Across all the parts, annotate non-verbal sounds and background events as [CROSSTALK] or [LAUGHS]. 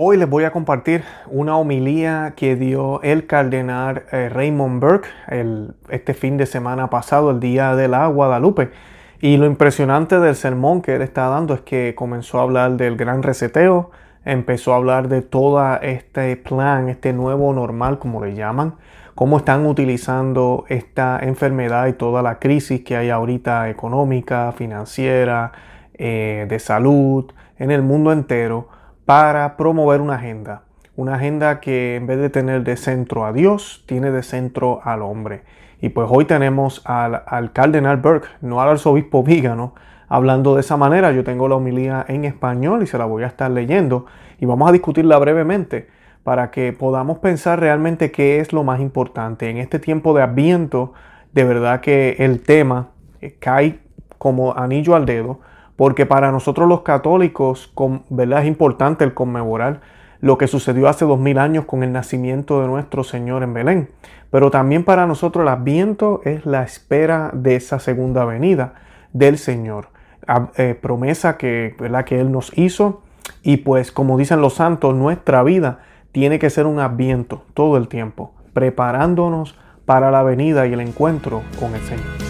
Hoy les voy a compartir una homilía que dio el cardenal eh, Raymond Burke este fin de semana pasado, el día de la Guadalupe. Y lo impresionante del sermón que él está dando es que comenzó a hablar del gran reseteo, empezó a hablar de todo este plan, este nuevo normal, como le llaman, cómo están utilizando esta enfermedad y toda la crisis que hay ahorita económica, financiera, eh, de salud en el mundo entero para promover una agenda. Una agenda que en vez de tener de centro a Dios, tiene de centro al hombre. Y pues hoy tenemos al, al cardenal Burke, no al arzobispo [LAUGHS] Vígano, hablando de esa manera. Yo tengo la homilía en español y se la voy a estar leyendo y vamos a discutirla brevemente para que podamos pensar realmente qué es lo más importante. En este tiempo de adviento, de verdad que el tema eh, cae como anillo al dedo porque para nosotros los católicos ¿verdad? es importante el conmemorar lo que sucedió hace dos mil años con el nacimiento de nuestro Señor en Belén. Pero también para nosotros el Adviento es la espera de esa segunda venida del Señor. Eh, promesa que, ¿verdad? que Él nos hizo y pues como dicen los santos, nuestra vida tiene que ser un Adviento todo el tiempo, preparándonos para la venida y el encuentro con el Señor.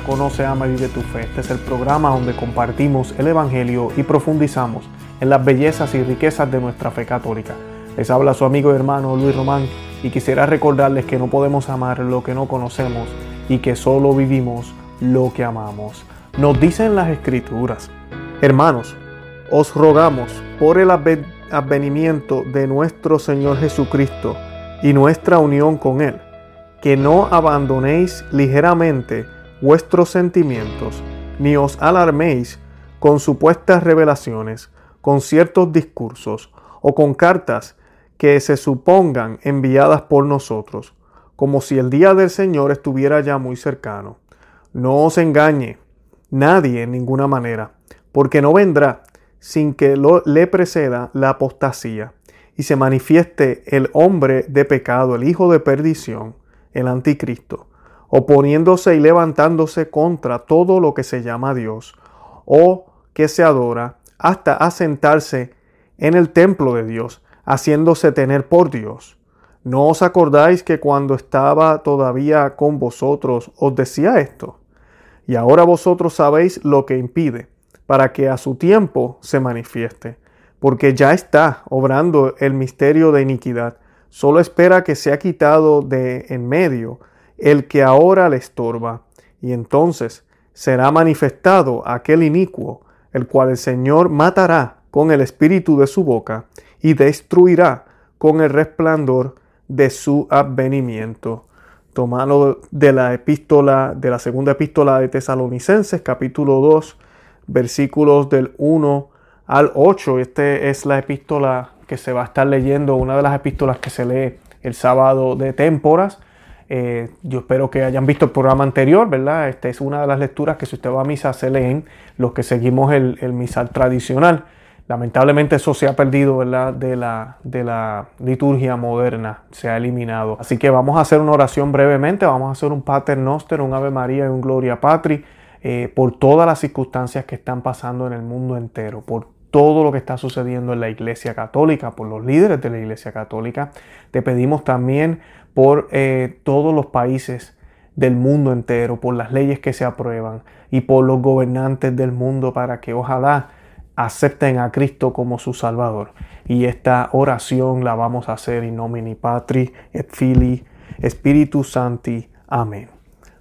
Conoce, Ama y de tu Fe. Este es el programa donde compartimos el Evangelio y profundizamos en las bellezas y riquezas de nuestra fe católica. Les habla su amigo y hermano Luis Román y quisiera recordarles que no podemos amar lo que no conocemos y que solo vivimos lo que amamos. Nos dicen las escrituras, hermanos, os rogamos por el advenimiento de nuestro Señor Jesucristo y nuestra unión con Él, que no abandonéis ligeramente vuestros sentimientos, ni os alarméis con supuestas revelaciones, con ciertos discursos o con cartas que se supongan enviadas por nosotros, como si el día del Señor estuviera ya muy cercano. No os engañe nadie en ninguna manera, porque no vendrá sin que le preceda la apostasía y se manifieste el hombre de pecado, el hijo de perdición, el anticristo oponiéndose y levantándose contra todo lo que se llama Dios o que se adora, hasta asentarse en el templo de Dios, haciéndose tener por Dios. ¿No os acordáis que cuando estaba todavía con vosotros os decía esto? Y ahora vosotros sabéis lo que impide, para que a su tiempo se manifieste, porque ya está obrando el misterio de iniquidad, solo espera que sea quitado de en medio, el que ahora le estorba, y entonces será manifestado aquel inicuo, el cual el Señor matará con el espíritu de su boca y destruirá con el resplandor de su advenimiento. Tomado de la epístola, de la segunda epístola de Tesalonicenses, capítulo 2, versículos del 1 al 8. Esta es la epístola que se va a estar leyendo, una de las epístolas que se lee el sábado de témporas. Eh, yo espero que hayan visto el programa anterior, ¿verdad? Esta es una de las lecturas que si usted va a misa se leen los que seguimos el, misal tradicional. Lamentablemente eso se ha perdido, ¿verdad? De la, de la liturgia moderna, se ha eliminado. Así que vamos a hacer una oración brevemente, vamos a hacer un Pater Noster, un Ave María y un Gloria Patri, eh, por todas las circunstancias que están pasando en el mundo entero, por todo lo que está sucediendo en la Iglesia Católica, por los líderes de la Iglesia Católica. Te pedimos también por eh, todos los países del mundo entero, por las leyes que se aprueban y por los gobernantes del mundo para que ojalá acepten a Cristo como su Salvador. Y esta oración la vamos a hacer in nomini Patri et Filii Spiritus Santi. Amén.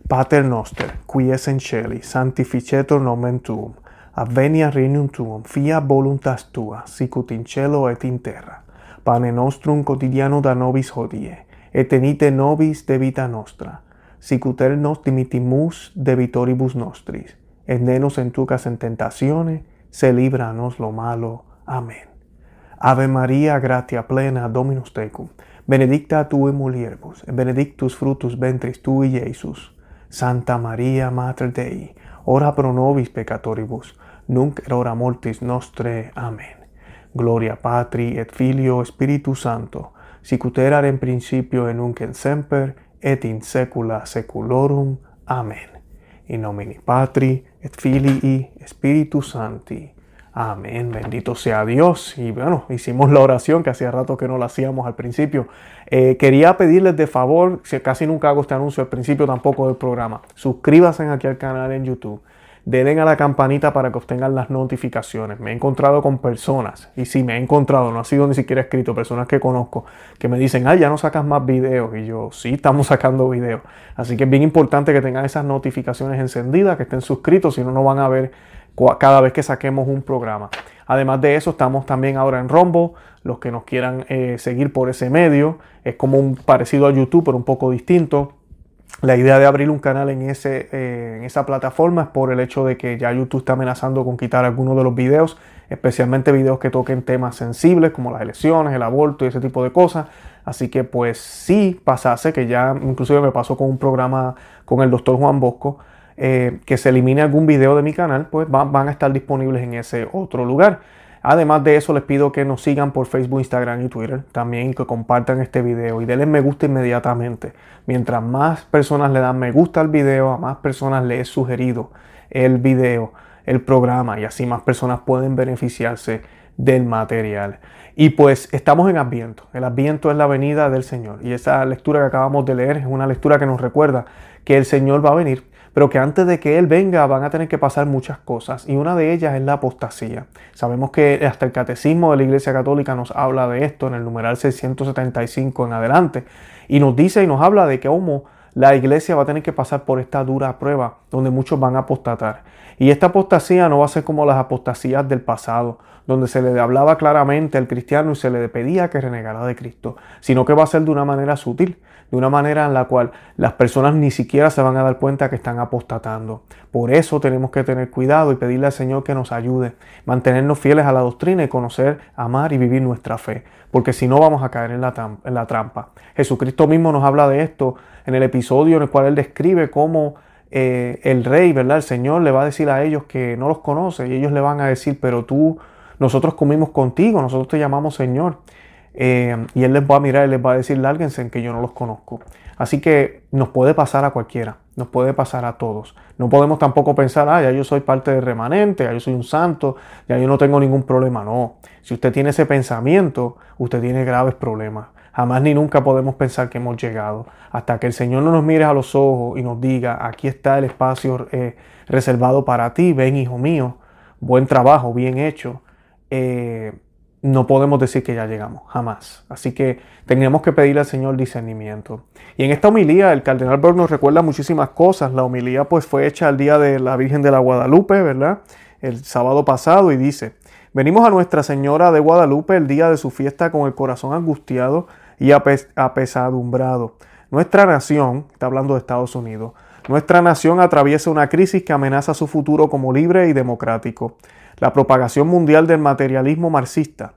Pater noster, qui es in celi, nomen tuum, avvenia regnum tuum, fiat voluntas tua, sicut in cielo et in terra. Pane nostrum quotidiano da nobis hodie, etenite nobis de vita nostra, sicuter nos dimitimus de vitoribus nostris, et nenos entucas en tentaciones, se libranos lo malo. Amén. Ave María, gratia plena, Dominus tecum, benedicta tu in mulieribus, et benedictus fructus ventris tui, Iesus. Santa María, Mater Dei, ora pro nobis peccatoribus, nunc et hora mortis nostre. Amén. Gloria Patri et Filio Spiritus Santo, sicut erat in principio et nunc et semper et in secula seculorum. Amén. In nomine Patri, et Filii, Spiritus Sancti. Amén, bendito sea Dios. Y bueno, hicimos la oración que hacía rato que no la hacíamos al principio. Eh, quería pedirles de favor, si casi nunca hago este anuncio al principio tampoco del programa, suscríbanse aquí al canal en YouTube. Denle a la campanita para que obtengan las notificaciones. Me he encontrado con personas, y sí, me he encontrado, no ha sido ni siquiera escrito, personas que conozco, que me dicen, ay, ya no sacas más videos. Y yo, sí, estamos [LAUGHS] sacando videos. Así que es bien importante que tengan esas notificaciones encendidas, que estén suscritos, si no, no van a ver cada vez que saquemos un programa. Además de eso, estamos también ahora en Rombo. Los que nos quieran eh, seguir por ese medio, es como un parecido a YouTube, pero un poco distinto. La idea de abrir un canal en, ese, eh, en esa plataforma es por el hecho de que ya YouTube está amenazando con quitar algunos de los videos, especialmente videos que toquen temas sensibles como las elecciones, el aborto y ese tipo de cosas. Así que pues sí pasase, que ya inclusive me pasó con un programa con el doctor Juan Bosco, eh, que se elimine algún video de mi canal, pues van, a estar disponibles en ese otro lugar. Además de eso, les pido que nos sigan por Facebook, Instagram y Twitter también que compartan este video y denle me gusta inmediatamente. Mientras más personas le dan me gusta al video, a más personas le he sugerido el video, el programa y así más personas pueden beneficiarse del material. Y pues estamos en Adviento. El Adviento es la venida del Señor. Y esa lectura que acabamos de leer es una lectura que nos recuerda que el Señor va a venir pero que antes de que Él venga van a tener que pasar muchas cosas y una de ellas es la apostasía. Sabemos que hasta el catecismo de la Iglesia Católica nos habla de esto en el numeral 675 en adelante y nos dice y nos habla de que cómo la iglesia va a tener que pasar por esta dura prueba donde muchos van a apostatar. Y esta apostasía no va a ser como las apostasías del pasado, donde se le hablaba claramente al cristiano y se le pedía que renegara de Cristo, sino que va a ser de una manera sutil, de una manera en la cual las personas ni siquiera se van a dar cuenta que están apostatando. Por eso tenemos que tener cuidado y pedirle al Señor que nos ayude, mantenernos fieles a la doctrina y conocer, amar y vivir nuestra fe, porque si no vamos a caer en la, en la trampa. Jesucristo mismo nos habla de esto en el episodio en el cual él describe cómo eh, el rey, ¿verdad? El Señor le va a decir a ellos que no los conoce y ellos le van a decir, pero tú, nosotros comimos contigo, nosotros te llamamos Señor. Eh, y Él les va a mirar y les va a decir, lárguense en que yo no los conozco. Así que nos puede pasar a cualquiera, nos puede pasar a todos. No podemos tampoco pensar, ah, ya yo soy parte del remanente, ya yo soy un santo, ya yo no tengo ningún problema. No, si usted tiene ese pensamiento, usted tiene graves problemas. Jamás ni nunca podemos pensar que hemos llegado. Hasta que el Señor no nos mire a los ojos y nos diga, aquí está el espacio eh, reservado para ti, ven hijo mío, buen trabajo, bien hecho. Eh, no podemos decir que ya llegamos, jamás. Así que tendríamos que pedirle al Señor discernimiento. Y en esta homilía, el cardenal Berg nos recuerda muchísimas cosas. La homilía pues fue hecha el día de la Virgen de la Guadalupe, ¿verdad? El sábado pasado y dice, venimos a Nuestra Señora de Guadalupe el día de su fiesta con el corazón angustiado y apesadumbrado. Nuestra nación, está hablando de Estados Unidos, nuestra nación atraviesa una crisis que amenaza su futuro como libre y democrático la propagación mundial del materialismo marxista,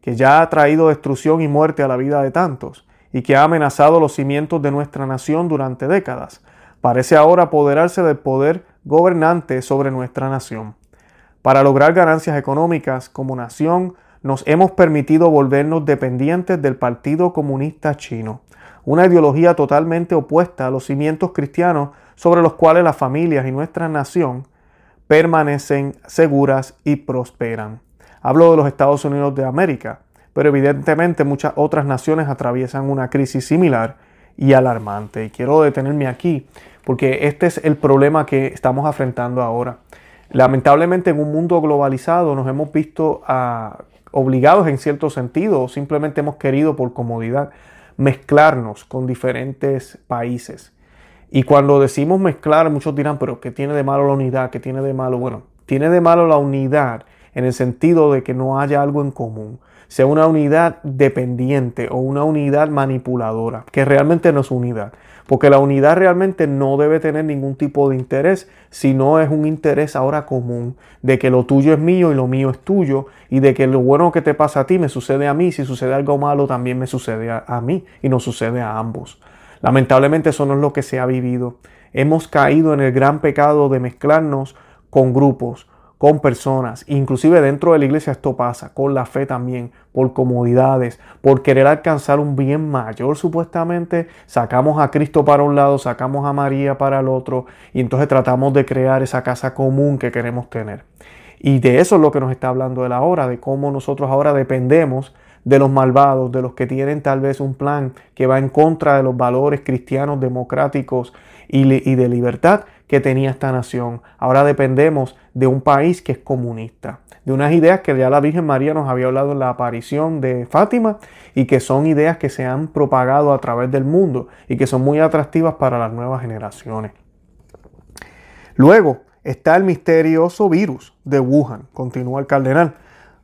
que ya ha traído destrucción y muerte a la vida de tantos y que ha amenazado los cimientos de nuestra nación durante décadas, parece ahora apoderarse del poder gobernante sobre nuestra nación. Para lograr ganancias económicas como nación, nos hemos permitido volvernos dependientes del Partido Comunista Chino, una ideología totalmente opuesta a los cimientos cristianos sobre los cuales las familias y nuestra nación permanecen seguras y prosperan. Hablo de los Estados Unidos de América, pero evidentemente muchas otras naciones atraviesan una crisis similar y alarmante. Y quiero detenerme aquí porque este es el problema que estamos afrontando ahora. Lamentablemente en un mundo globalizado nos hemos visto ah, obligados en cierto sentido o simplemente hemos querido por comodidad mezclarnos con diferentes países. Y cuando decimos mezclar, muchos dirán, pero ¿qué tiene de malo la unidad? ¿Qué tiene de malo? Bueno, tiene de malo la unidad en el sentido de que no haya algo en común, sea una unidad dependiente o una unidad manipuladora, que realmente no es unidad. Porque la unidad realmente no debe tener ningún tipo de interés, sino es un interés ahora común, de que lo tuyo es mío y lo mío es tuyo, y de que lo bueno que te pasa a ti me sucede a mí, si sucede algo malo también me sucede a, a mí y nos sucede a ambos. Lamentablemente eso no es lo que se ha vivido. Hemos caído en el gran pecado de mezclarnos con grupos, con personas. Inclusive dentro de la iglesia esto pasa, con la fe también, por comodidades, por querer alcanzar un bien mayor supuestamente. Sacamos a Cristo para un lado, sacamos a María para el otro y entonces tratamos de crear esa casa común que queremos tener. Y de eso es lo que nos está hablando él ahora, de cómo nosotros ahora dependemos de los malvados, de los que tienen tal vez un plan que va en contra de los valores cristianos, democráticos y, de libertad que tenía esta nación. Ahora dependemos de un país que es comunista, de unas ideas que ya la Virgen María nos había hablado en la aparición de Fátima y que son ideas que se han propagado a través del mundo y que son muy atractivas para las nuevas generaciones. Luego está el misterioso virus de Wuhan, continúa el cardenal,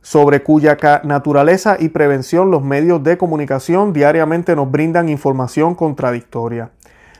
sobre cuya naturaleza y prevención los medios de comunicación diariamente nos brindan información contradictoria.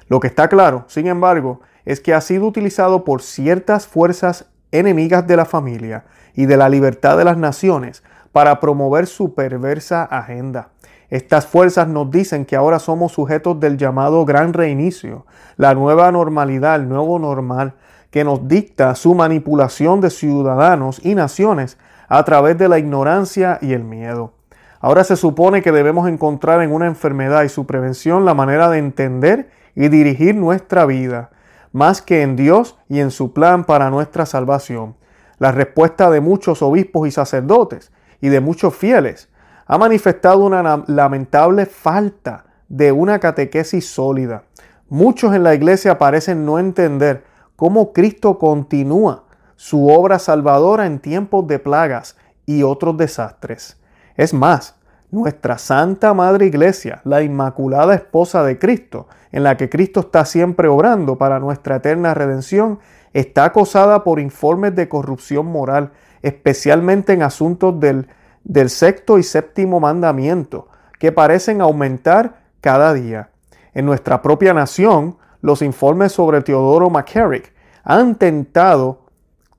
Lo que está claro, sin embargo, es que ha sido utilizado por ciertas fuerzas enemigas de la familia y de la libertad de las naciones para promover su perversa agenda. Estas fuerzas nos dicen que ahora somos sujetos del llamado gran reinicio, la nueva normalidad, el nuevo normal, que nos dicta su manipulación de ciudadanos y naciones a través de la ignorancia y el miedo. Ahora se supone que debemos encontrar en una enfermedad y su prevención la manera de entender y dirigir nuestra vida, más que en Dios y en su plan para nuestra salvación. La respuesta de muchos obispos y sacerdotes y de muchos fieles ha manifestado una lamentable falta de una catequesis sólida. Muchos en la iglesia parecen no entender cómo Cristo continúa su obra salvadora en tiempos de plagas y otros desastres. Es más, nuestra Santa Madre Iglesia, la Inmaculada Esposa de Cristo, en la que Cristo está siempre obrando para nuestra eterna redención, está acosada por informes de corrupción moral, especialmente en asuntos del, del sexto y séptimo mandamiento, que parecen aumentar cada día. En nuestra propia nación, los informes sobre Teodoro McCarrick han tentado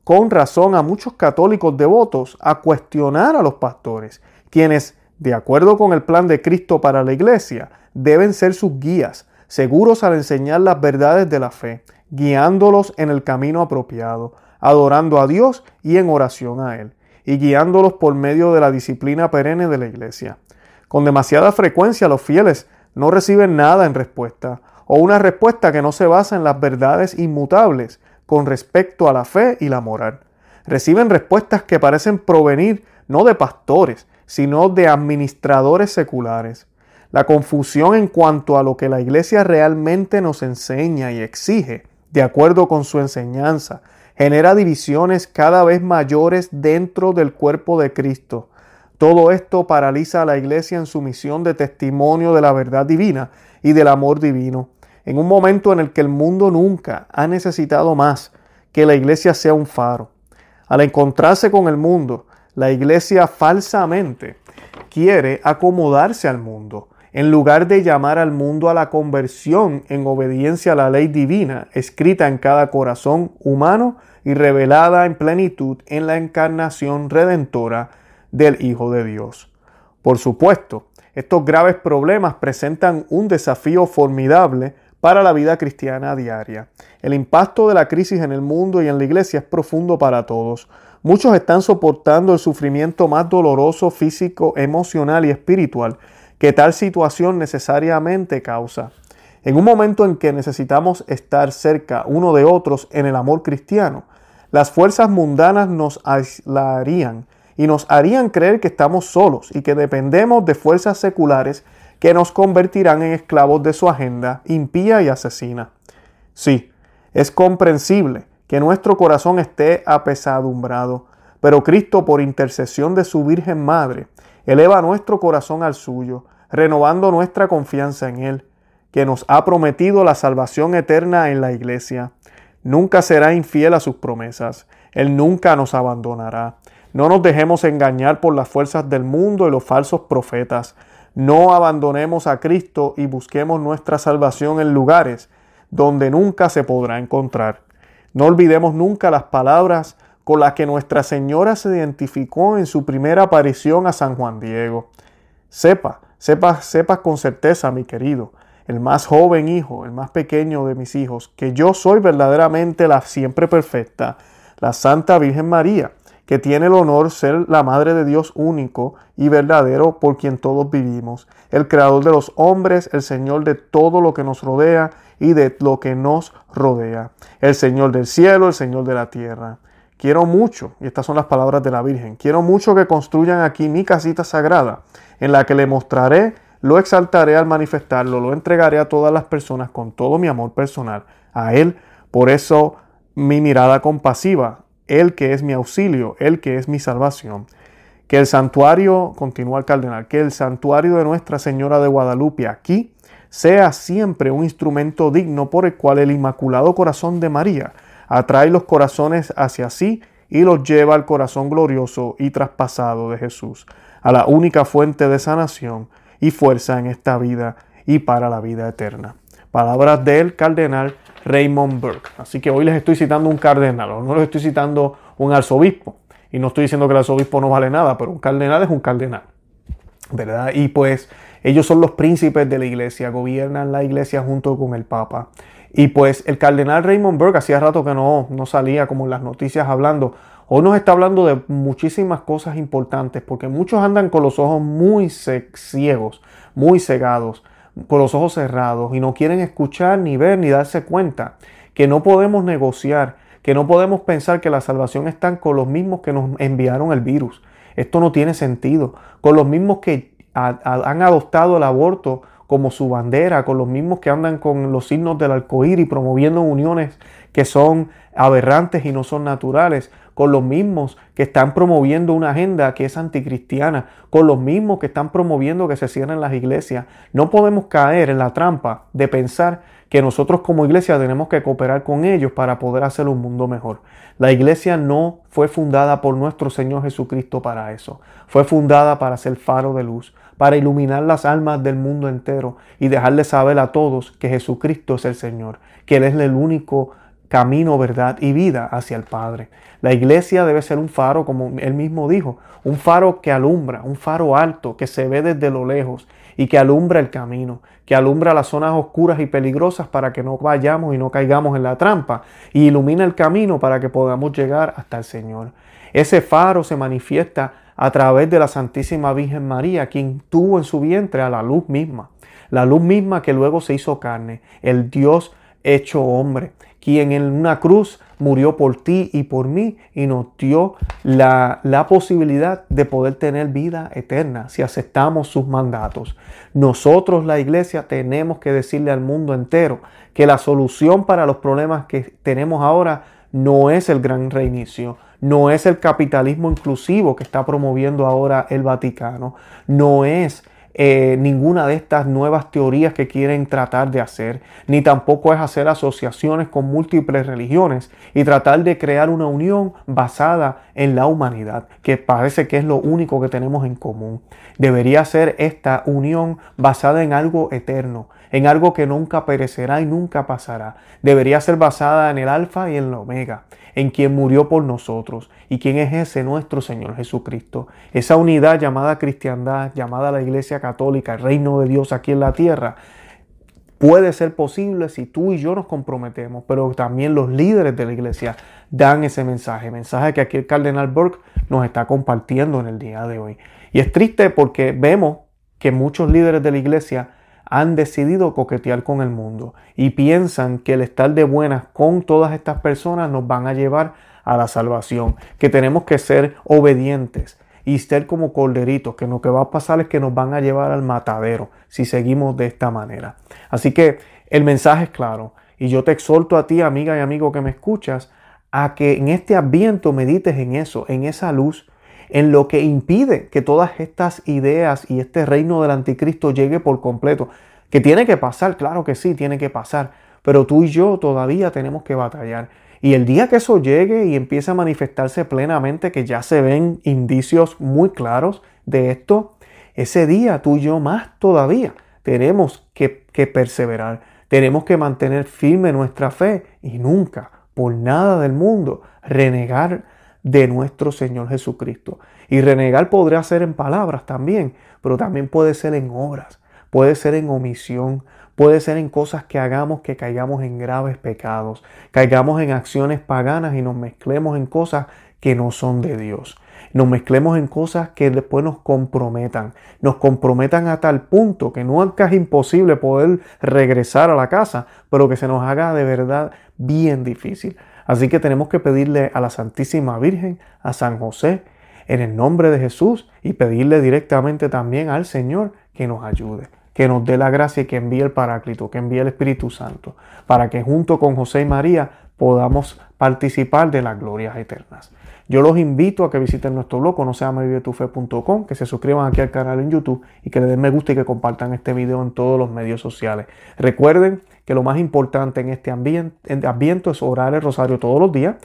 con razón a muchos católicos devotos a cuestionar a los pastores, quienes de acuerdo con el plan de Cristo para la iglesia, deben ser sus guías, seguros al enseñar las verdades de la fe, guiándolos en el camino apropiado, adorando a Dios y en oración a Él, y guiándolos por medio de la disciplina perenne de la iglesia. Con demasiada frecuencia los fieles no reciben nada en respuesta, o una respuesta que no se basa en las verdades inmutables con respecto a la fe y la moral. Reciben respuestas que parecen provenir no de pastores, sino de administradores seculares. La confusión en cuanto a lo que la Iglesia realmente nos enseña y exige, de acuerdo con su enseñanza, genera divisiones cada vez mayores dentro del cuerpo de Cristo. Todo esto paraliza a la Iglesia en su misión de testimonio de la verdad divina y del amor divino, en un momento en el que el mundo nunca ha necesitado más que la Iglesia sea un faro. Al encontrarse con el mundo, la iglesia falsamente quiere acomodarse al mundo, en lugar de llamar al mundo a la conversión en obediencia a la ley divina, escrita en cada corazón humano y revelada en plenitud en la encarnación redentora del Hijo de Dios. Por supuesto, estos graves problemas presentan un desafío formidable para la vida cristiana diaria. El impacto de la crisis en el mundo y en la iglesia es profundo para todos. Muchos están soportando el sufrimiento más doloroso físico, emocional y espiritual que tal situación necesariamente causa. En un momento en que necesitamos estar cerca uno de otros en el amor cristiano, las fuerzas mundanas nos aislarían y nos harían creer que estamos solos y que dependemos de fuerzas seculares que nos convertirán en esclavos de su agenda impía y asesina. Sí, es comprensible que nuestro corazón esté apesadumbrado, pero Cristo por intercesión de su Virgen Madre eleva nuestro corazón al suyo, renovando nuestra confianza en Él, que nos ha prometido la salvación eterna en la Iglesia. Nunca será infiel a sus promesas, Él nunca nos abandonará. No nos dejemos engañar por las fuerzas del mundo y los falsos profetas. No abandonemos a Cristo y busquemos nuestra salvación en lugares donde nunca se podrá encontrar. No olvidemos nunca las palabras con las que Nuestra Señora se identificó en su primera aparición a San Juan Diego. Sepa, sepa, sepa con certeza, mi querido, el más joven hijo, el más pequeño de mis hijos, que yo soy verdaderamente la siempre perfecta, la Santa Virgen María, que tiene el honor ser la Madre de Dios único y verdadero por quien todos vivimos, el Creador de los hombres, el Señor de todo lo que nos rodea y de lo que nos rodea, el Señor del cielo, el Señor de la tierra. Quiero mucho, y estas son las palabras de la Virgen, quiero mucho que construyan aquí mi casita sagrada, en la que le mostraré, lo exaltaré al manifestarlo, lo entregaré a todas las personas con todo mi amor personal, a Él, por eso mi mirada compasiva, él que es mi auxilio, Él que es mi salvación. Que el santuario, continúa el cardenal, que el santuario de Nuestra Señora de Guadalupe aquí sea siempre un instrumento digno por el cual el Inmaculado Corazón de María atrae los corazones hacia sí y los lleva al corazón glorioso y traspasado de Jesús, a la única fuente de sanación y fuerza en esta vida y para la vida eterna. Palabras del cardenal Raymond Burke. Así que hoy les estoy citando un cardenal, no les estoy citando un arzobispo. Y no estoy diciendo que el arzobispo no vale nada, pero un cardenal es un cardenal. ¿Verdad? Y pues ellos son los príncipes de la iglesia, gobiernan la iglesia junto con el papa. Y pues el cardenal Raymond Burke hacía rato que no, no salía como en las noticias hablando. Hoy nos está hablando de muchísimas cosas importantes, porque muchos andan con los ojos muy ciegos, muy cegados con los ojos cerrados y no quieren escuchar ni ver ni darse cuenta que no podemos negociar, que no podemos pensar que la salvación está con los mismos que nos enviaron el virus. Esto no tiene sentido. Con los mismos que han adoptado el aborto como su bandera, con los mismos que andan con los signos del y promoviendo uniones que son aberrantes y no son naturales, con los mismos que están promoviendo una agenda que es anticristiana, con los mismos que están promoviendo que se cierren las iglesias. No podemos caer en la trampa de pensar que nosotros como iglesia tenemos que cooperar con ellos para poder hacer un mundo mejor. La iglesia no fue fundada por nuestro Señor Jesucristo para eso. Fue fundada para ser faro de luz, para iluminar las almas del mundo entero y dejarle saber a todos que Jesucristo es el Señor, que Él es el único camino, verdad y vida hacia el Padre. La iglesia debe ser un faro, como él mismo dijo, un faro que alumbra, un faro alto que se ve desde lo lejos y que alumbra el camino, que alumbra las zonas oscuras y peligrosas para que no vayamos y no caigamos en la trampa y ilumina el camino para que podamos llegar hasta el Señor. Ese faro se manifiesta a través de la Santísima Virgen María, quien tuvo en su vientre a la luz misma, la luz misma que luego se hizo carne, el Dios hecho hombre, quien en una cruz murió por ti y por mí y nos dio la, la, posibilidad de poder tener vida eterna si aceptamos sus mandatos. Nosotros, la iglesia, tenemos que decirle al mundo entero que la solución para los problemas que tenemos ahora no es el gran reinicio, no es el capitalismo inclusivo que está promoviendo ahora el Vaticano, no es eh, ninguna de estas nuevas teorías que quieren tratar de hacer, ni tampoco es hacer asociaciones con múltiples religiones y tratar de crear una unión basada en la humanidad, que parece que es lo único que tenemos en común. Debería ser esta unión basada en algo eterno, en algo que nunca perecerá y nunca pasará. Debería ser basada en el alfa y en el omega, en quien murió por nosotros y quien es ese nuestro Señor Jesucristo. Esa unidad llamada cristiandad, llamada la Iglesia Católica, el reino de Dios aquí en la tierra, puede ser posible si tú y yo nos comprometemos, pero también los líderes de la iglesia dan ese mensaje, mensaje que aquí el cardenal Burke nos está compartiendo en el día de hoy. Y es triste porque vemos que muchos líderes de la iglesia han decidido coquetear con el mundo y piensan que el estar de buenas con todas estas personas nos van a llevar a la salvación, que tenemos que ser obedientes y ser como corderitos, que lo que va a pasar es que nos van a llevar al matadero si seguimos de esta manera. Así que el mensaje es claro y yo te exhorto a ti, amiga y amigo que me escuchas, a que en este ambiente medites en eso, en esa luz, en lo que impide que todas estas ideas y este reino del anticristo llegue por completo. Que tiene que pasar, claro que sí, tiene que pasar, pero tú y yo todavía tenemos que batallar. Y el día que eso llegue y empiece a manifestarse plenamente, que ya se ven indicios muy claros de esto, ese día tú y yo más todavía tenemos que, que perseverar, tenemos que mantener firme nuestra fe y nunca, por nada del mundo, renegar de nuestro Señor Jesucristo. Y renegar podría ser en palabras también, pero también puede ser en obras, puede ser en omisión, puede ser en cosas que hagamos que caigamos en graves pecados, caigamos en acciones paganas y nos mezclemos en cosas que no son de Dios. Nos mezclemos en cosas que después nos comprometan, nos comprometan a tal punto que nunca es imposible poder regresar a la casa, pero que se nos haga de verdad bien difícil. Así que tenemos que pedirle a la Santísima Virgen, a San José, en el nombre de Jesús y pedirle directamente también al Señor que nos ayude que nos dé la gracia y que envíe el Paráclito, que envíe el Espíritu Santo, para que junto con José y María podamos participar de las glorias eternas. Yo los invito a que visiten nuestro blog, no sea que se suscriban aquí al canal en YouTube y que le den me gusta y que compartan este video en todos los medios sociales. Recuerden que lo más importante en este ambiente, es orar el rosario todos los días,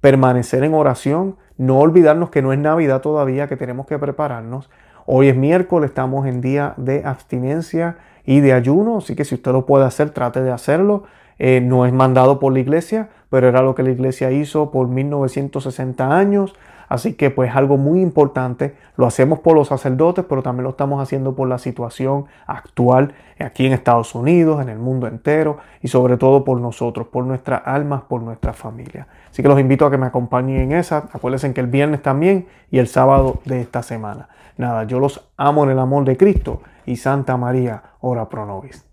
permanecer en oración, no olvidarnos que no es Navidad todavía, que tenemos que prepararnos Hoy es miércoles, estamos en día de abstinencia y de ayuno, así que si usted lo puede hacer, trate de hacerlo. Eh, no es mandado por la iglesia, pero era lo que la iglesia hizo por 1960 años. Así que pues algo muy importante, lo hacemos por los sacerdotes, pero también lo estamos haciendo por la situación actual aquí en Estados Unidos, en el mundo entero y sobre todo por nosotros, por nuestras almas, por nuestra familia. Así que los invito a que me acompañen en esa. Acuérdense que el viernes también y el sábado de esta semana. Nada, yo los amo en el amor de Cristo y Santa María, ora pro nobis.